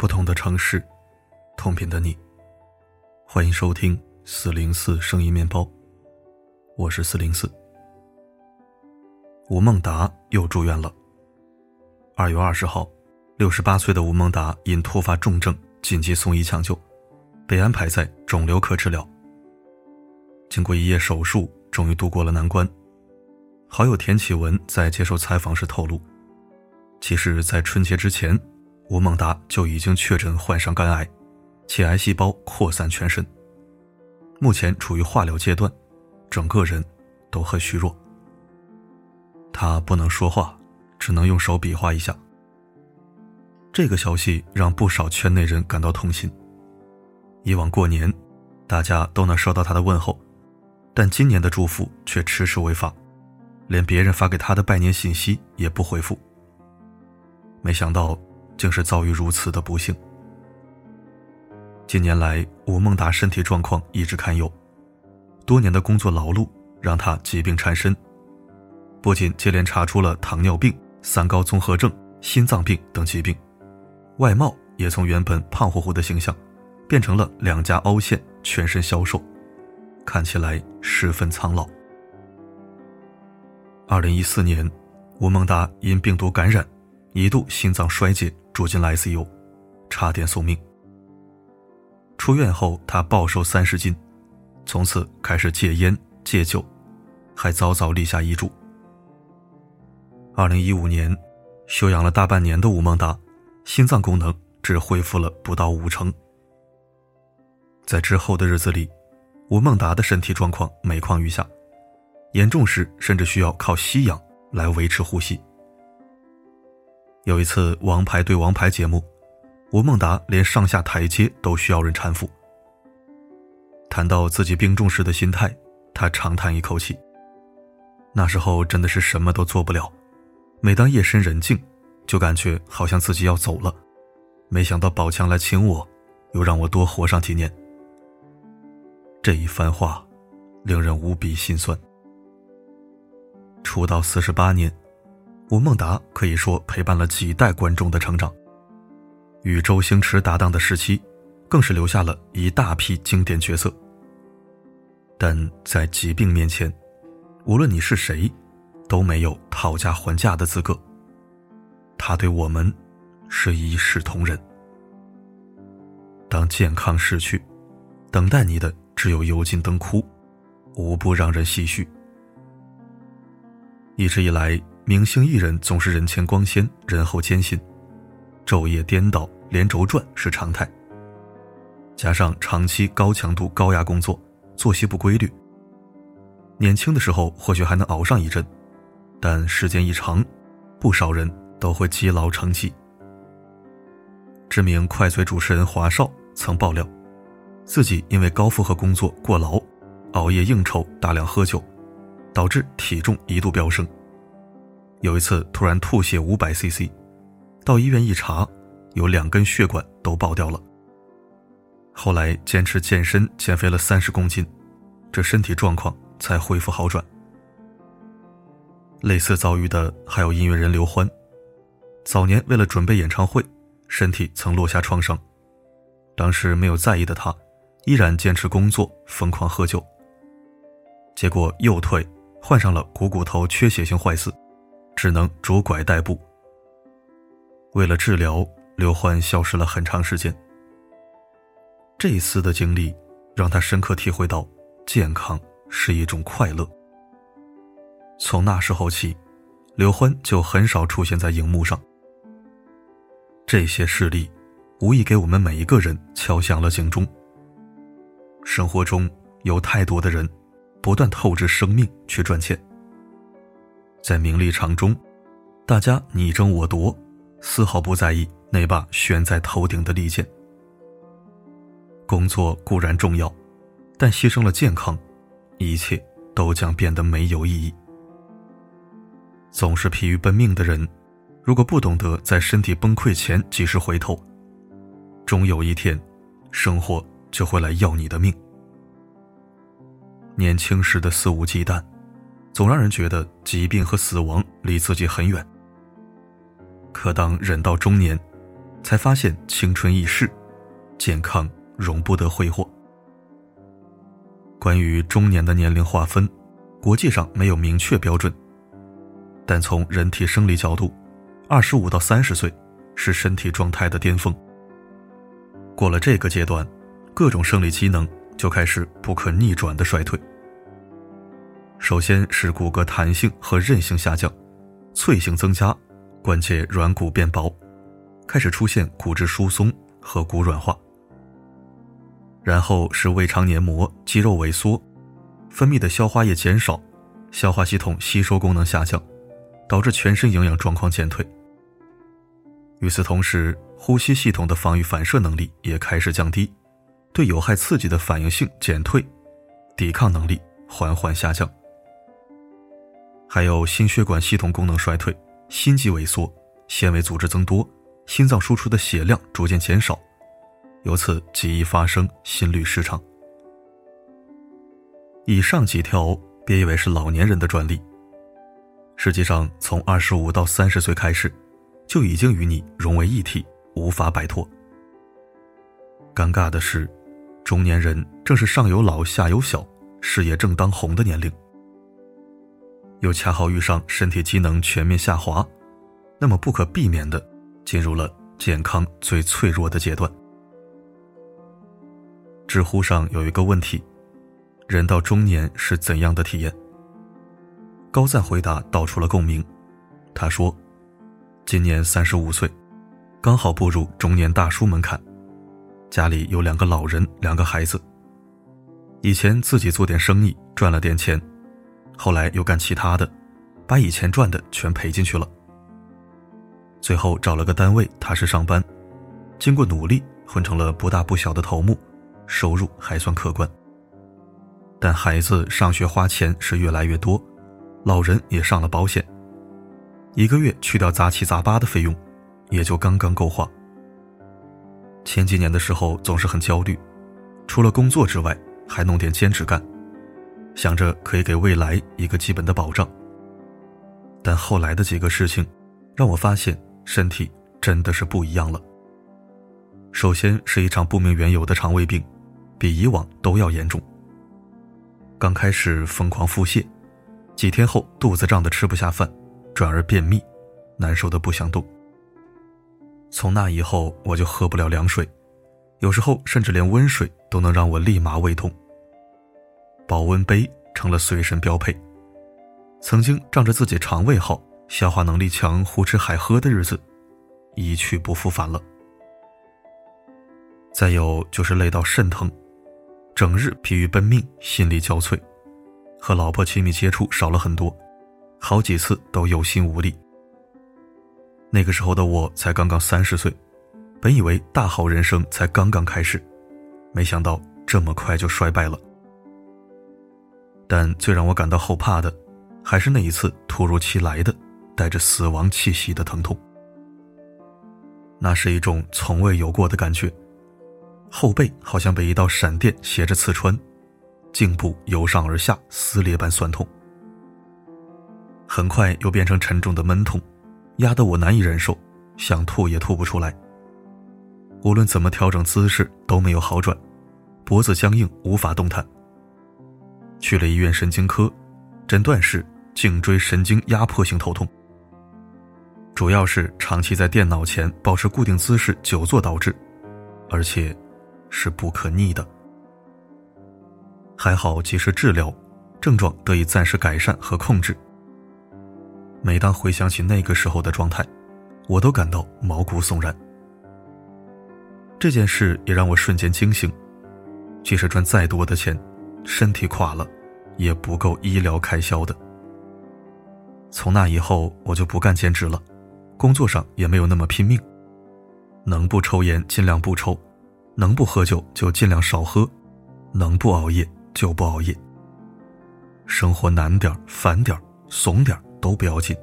不同的城市，同频的你。欢迎收听四零四声音面包，我是四零四。吴孟达又住院了。二月二十号，六十八岁的吴孟达因突发重症紧急送医抢救，被安排在肿瘤科治疗。经过一夜手术，终于度过了难关。好友田启文在接受采访时透露，其实，在春节之前，吴孟达就已经确诊患上肝癌，且癌细胞扩散全身，目前处于化疗阶段，整个人都很虚弱。他不能说话，只能用手比划一下。这个消息让不少圈内人感到痛心。以往过年，大家都能收到他的问候。但今年的祝福却迟迟未发，连别人发给他的拜年信息也不回复。没想到，竟是遭遇如此的不幸。近年来，吴孟达身体状况一直堪忧，多年的工作劳碌让他疾病缠身，不仅接连查出了糖尿病、三高综合症、心脏病等疾病，外貌也从原本胖乎乎的形象，变成了两颊凹陷、全身消瘦。看起来十分苍老。二零一四年，吴孟达因病毒感染，一度心脏衰竭，住进了 ICU，差点送命。出院后，他暴瘦三十斤，从此开始戒烟戒酒，还早早立下遗嘱。二零一五年，休养了大半年的吴孟达，心脏功能只恢复了不到五成。在之后的日子里。吴孟达的身体状况每况愈下，严重时甚至需要靠吸氧来维持呼吸。有一次《王牌对王牌》节目，吴孟达连上下台阶都需要人搀扶。谈到自己病重时的心态，他长叹一口气：“那时候真的是什么都做不了，每当夜深人静，就感觉好像自己要走了。没想到宝强来请我，又让我多活上几年。”这一番话，令人无比心酸。出道四十八年，吴孟达可以说陪伴了几代观众的成长。与周星驰搭档的时期，更是留下了一大批经典角色。但在疾病面前，无论你是谁，都没有讨价还价的资格。他对我们，是一视同仁。当健康逝去，等待你的。只有油尽灯枯，无不让人唏嘘。一直以来，明星艺人总是人前光鲜，人后艰辛，昼夜颠倒，连轴转是常态。加上长期高强度、高压工作，作息不规律，年轻的时候或许还能熬上一阵，但时间一长，不少人都会积劳成疾。知名快嘴主持人华少曾爆料。自己因为高负荷工作过劳，熬夜应酬，大量喝酒，导致体重一度飙升。有一次突然吐血五百 CC，到医院一查，有两根血管都爆掉了。后来坚持健身减肥了三十公斤，这身体状况才恢复好转。类似遭遇的还有音乐人刘欢，早年为了准备演唱会，身体曾落下创伤，当时没有在意的他。依然坚持工作，疯狂喝酒。结果右腿患上了股骨头缺血性坏死，只能拄拐代步。为了治疗，刘欢消失了很长时间。这一次的经历让他深刻体会到，健康是一种快乐。从那时候起，刘欢就很少出现在荧幕上。这些事例，无疑给我们每一个人敲响了警钟。生活中有太多的人，不断透支生命去赚钱。在名利场中，大家你争我夺，丝毫不在意那把悬在头顶的利剑。工作固然重要，但牺牲了健康，一切都将变得没有意义。总是疲于奔命的人，如果不懂得在身体崩溃前及时回头，终有一天，生活。就会来要你的命。年轻时的肆无忌惮，总让人觉得疾病和死亡离自己很远。可当人到中年，才发现青春易逝，健康容不得挥霍。关于中年的年龄划分，国际上没有明确标准，但从人体生理角度，二十五到三十岁是身体状态的巅峰。过了这个阶段，各种生理机能就开始不可逆转的衰退。首先是骨骼弹性和韧性下降，脆性增加，关节软骨变薄，开始出现骨质疏松和骨软化。然后是胃肠黏膜、肌肉萎缩，分泌的消化液减少，消化系统吸收功能下降，导致全身营养状况减退。与此同时，呼吸系统的防御反射能力也开始降低，对有害刺激的反应性减退，抵抗能力缓缓下降。还有心血管系统功能衰退，心肌萎缩，纤维组织增多，心脏输出的血量逐渐减少，由此极易发生心律失常。以上几条别以为是老年人的专利，实际上从二十五到三十岁开始，就已经与你融为一体，无法摆脱。尴尬的是，中年人正是上有老下有小，事业正当红的年龄。又恰好遇上身体机能全面下滑，那么不可避免的进入了健康最脆弱的阶段。知乎上有一个问题：人到中年是怎样的体验？高赞回答道出了共鸣。他说：“今年三十五岁，刚好步入中年大叔门槛，家里有两个老人，两个孩子。以前自己做点生意，赚了点钱。”后来又干其他的，把以前赚的全赔进去了。最后找了个单位踏实上班，经过努力混成了不大不小的头目，收入还算可观。但孩子上学花钱是越来越多，老人也上了保险，一个月去掉杂七杂八的费用，也就刚刚够花。前几年的时候总是很焦虑，除了工作之外还弄点兼职干。想着可以给未来一个基本的保障，但后来的几个事情，让我发现身体真的是不一样了。首先是一场不明缘由的肠胃病，比以往都要严重。刚开始疯狂腹泻，几天后肚子胀得吃不下饭，转而便秘，难受的不想动。从那以后我就喝不了凉水，有时候甚至连温水都能让我立马胃痛。保温杯成了随身标配。曾经仗着自己肠胃好、消化能力强、胡吃海喝的日子，一去不复返了。再有就是累到肾疼，整日疲于奔命，心力交瘁，和老婆亲密接触少了很多，好几次都有心无力。那个时候的我才刚刚三十岁，本以为大好人生才刚刚开始，没想到这么快就衰败了。但最让我感到后怕的，还是那一次突如其来的、带着死亡气息的疼痛。那是一种从未有过的感觉，后背好像被一道闪电斜着刺穿，颈部由上而下撕裂般酸痛。很快又变成沉重的闷痛，压得我难以忍受，想吐也吐不出来。无论怎么调整姿势都没有好转，脖子僵硬无法动弹。去了医院神经科，诊断是颈椎神经压迫性头痛，主要是长期在电脑前保持固定姿势久坐导致，而且是不可逆的。还好及时治疗，症状得以暂时改善和控制。每当回想起那个时候的状态，我都感到毛骨悚然。这件事也让我瞬间惊醒，即使赚再多的钱。身体垮了，也不够医疗开销的。从那以后，我就不干兼职了，工作上也没有那么拼命。能不抽烟尽量不抽，能不喝酒就尽量少喝，能不熬夜就不熬夜。生活难点烦点怂点都不要紧，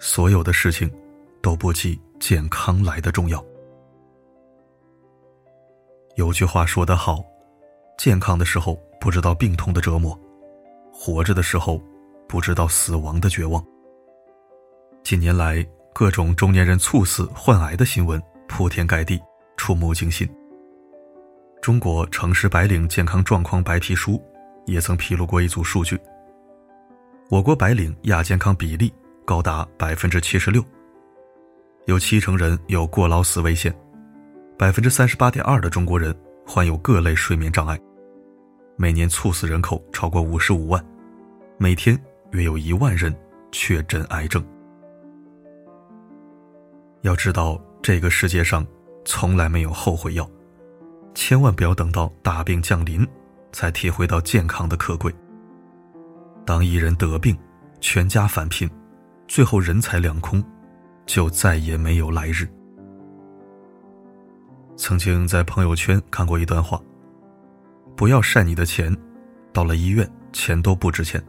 所有的事情都不及健康来的重要。有句话说得好，健康的时候。不知道病痛的折磨，活着的时候不知道死亡的绝望。近年来，各种中年人猝死、患癌的新闻铺天盖地，触目惊心。中国城市白领健康状况白皮书也曾披露过一组数据：我国白领亚健康比例高达百分之七十六，有七成人有过劳死危险，百分之三十八点二的中国人患有各类睡眠障碍，每年猝死人口超过五十五万，每天约有一万人确诊癌症。要知道，这个世界上从来没有后悔药。千万不要等到大病降临，才体会到健康的可贵。当一人得病，全家返贫，最后人财两空，就再也没有来日。曾经在朋友圈看过一段话：不要晒你的钱，到了医院钱都不值钱；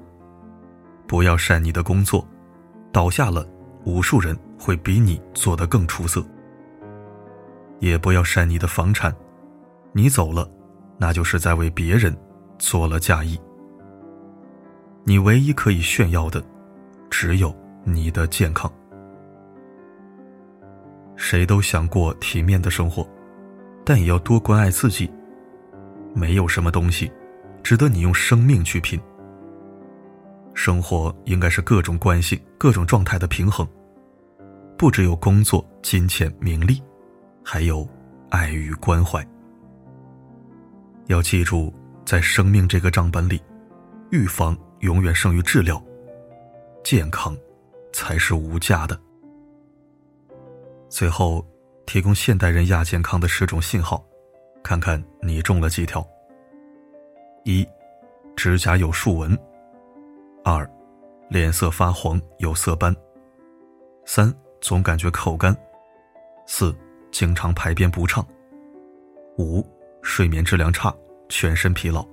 不要晒你的工作，倒下了，无数人会比你做得更出色；也不要晒你的房产。你走了，那就是在为别人做了嫁衣。你唯一可以炫耀的，只有你的健康。谁都想过体面的生活，但也要多关爱自己。没有什么东西，值得你用生命去拼。生活应该是各种关系、各种状态的平衡，不只有工作、金钱、名利，还有爱与关怀。要记住，在生命这个账本里，预防永远胜于治疗，健康才是无价的。最后，提供现代人亚健康的十种信号，看看你中了几条。一，指甲有竖纹；二，脸色发黄有色斑；三，总感觉口干；四，经常排便不畅；五。睡眠质量差，全身疲劳。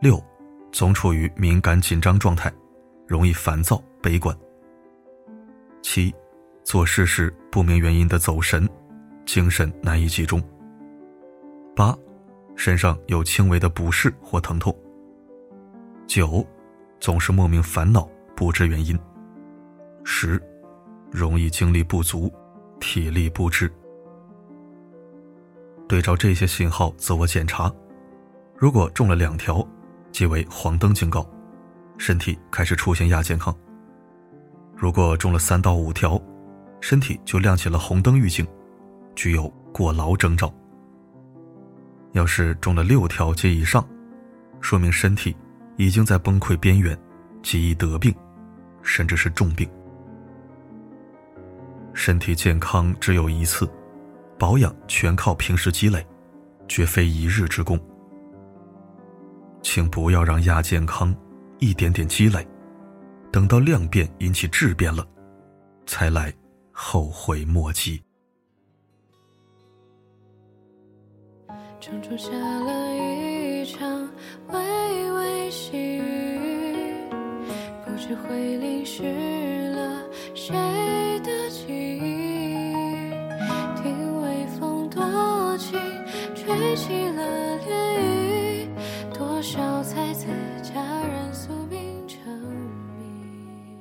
六，总处于敏感紧张状态，容易烦躁悲观。七，做事时不明原因的走神，精神难以集中。八，身上有轻微的不适或疼痛。九，总是莫名烦恼不知原因。十，容易精力不足，体力不支。对照这些信号自我检查，如果中了两条，即为黄灯警告，身体开始出现亚健康；如果中了三到五条，身体就亮起了红灯预警，具有过劳征兆。要是中了六条及以上，说明身体已经在崩溃边缘，极易得病，甚至是重病。身体健康只有一次。保养全靠平时积累，绝非一日之功。请不要让亚健康一点点积累，等到量变引起质变了，才来后悔莫及。城中下了一场微微细雨，不知会淋湿了谁的记忆。听微风多情，吹。起了涟漪，多少才子佳人宿命成谜。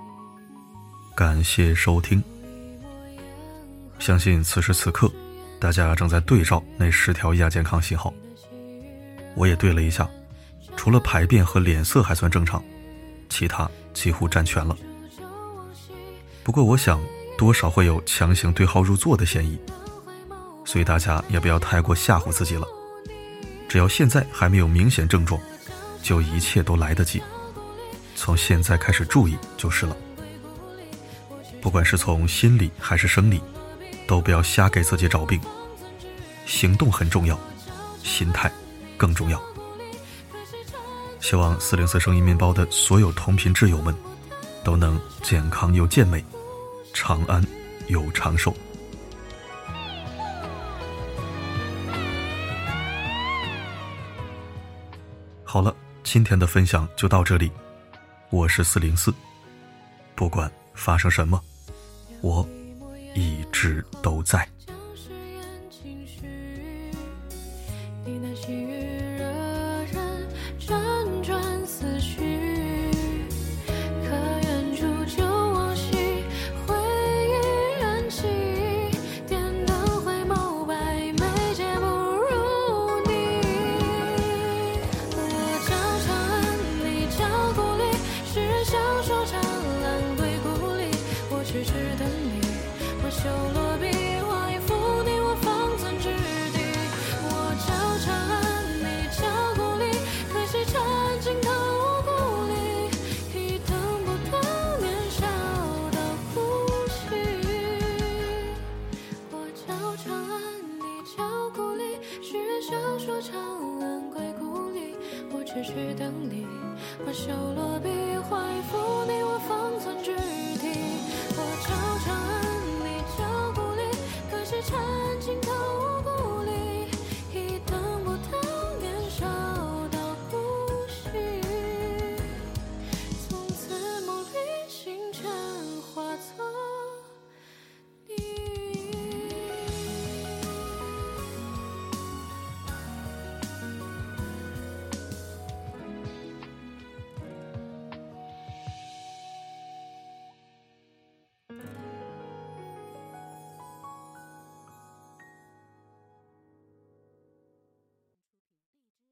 感谢收听。相信此时此刻，大家正在对照那十条亚健康信号。我也对了一下，除了排便和脸色还算正常，其他几乎占全了。不过我想，多少会有强行对号入座的嫌疑，所以大家也不要太过吓唬自己了。只要现在还没有明显症状，就一切都来得及。从现在开始注意就是了。不管是从心理还是生理，都不要瞎给自己找病。行动很重要，心态更重要。希望四零四声音面包的所有同频挚友们，都能健康又健美，长安又长寿。好了，今天的分享就到这里。我是四零四，不管发生什么，我一直都在。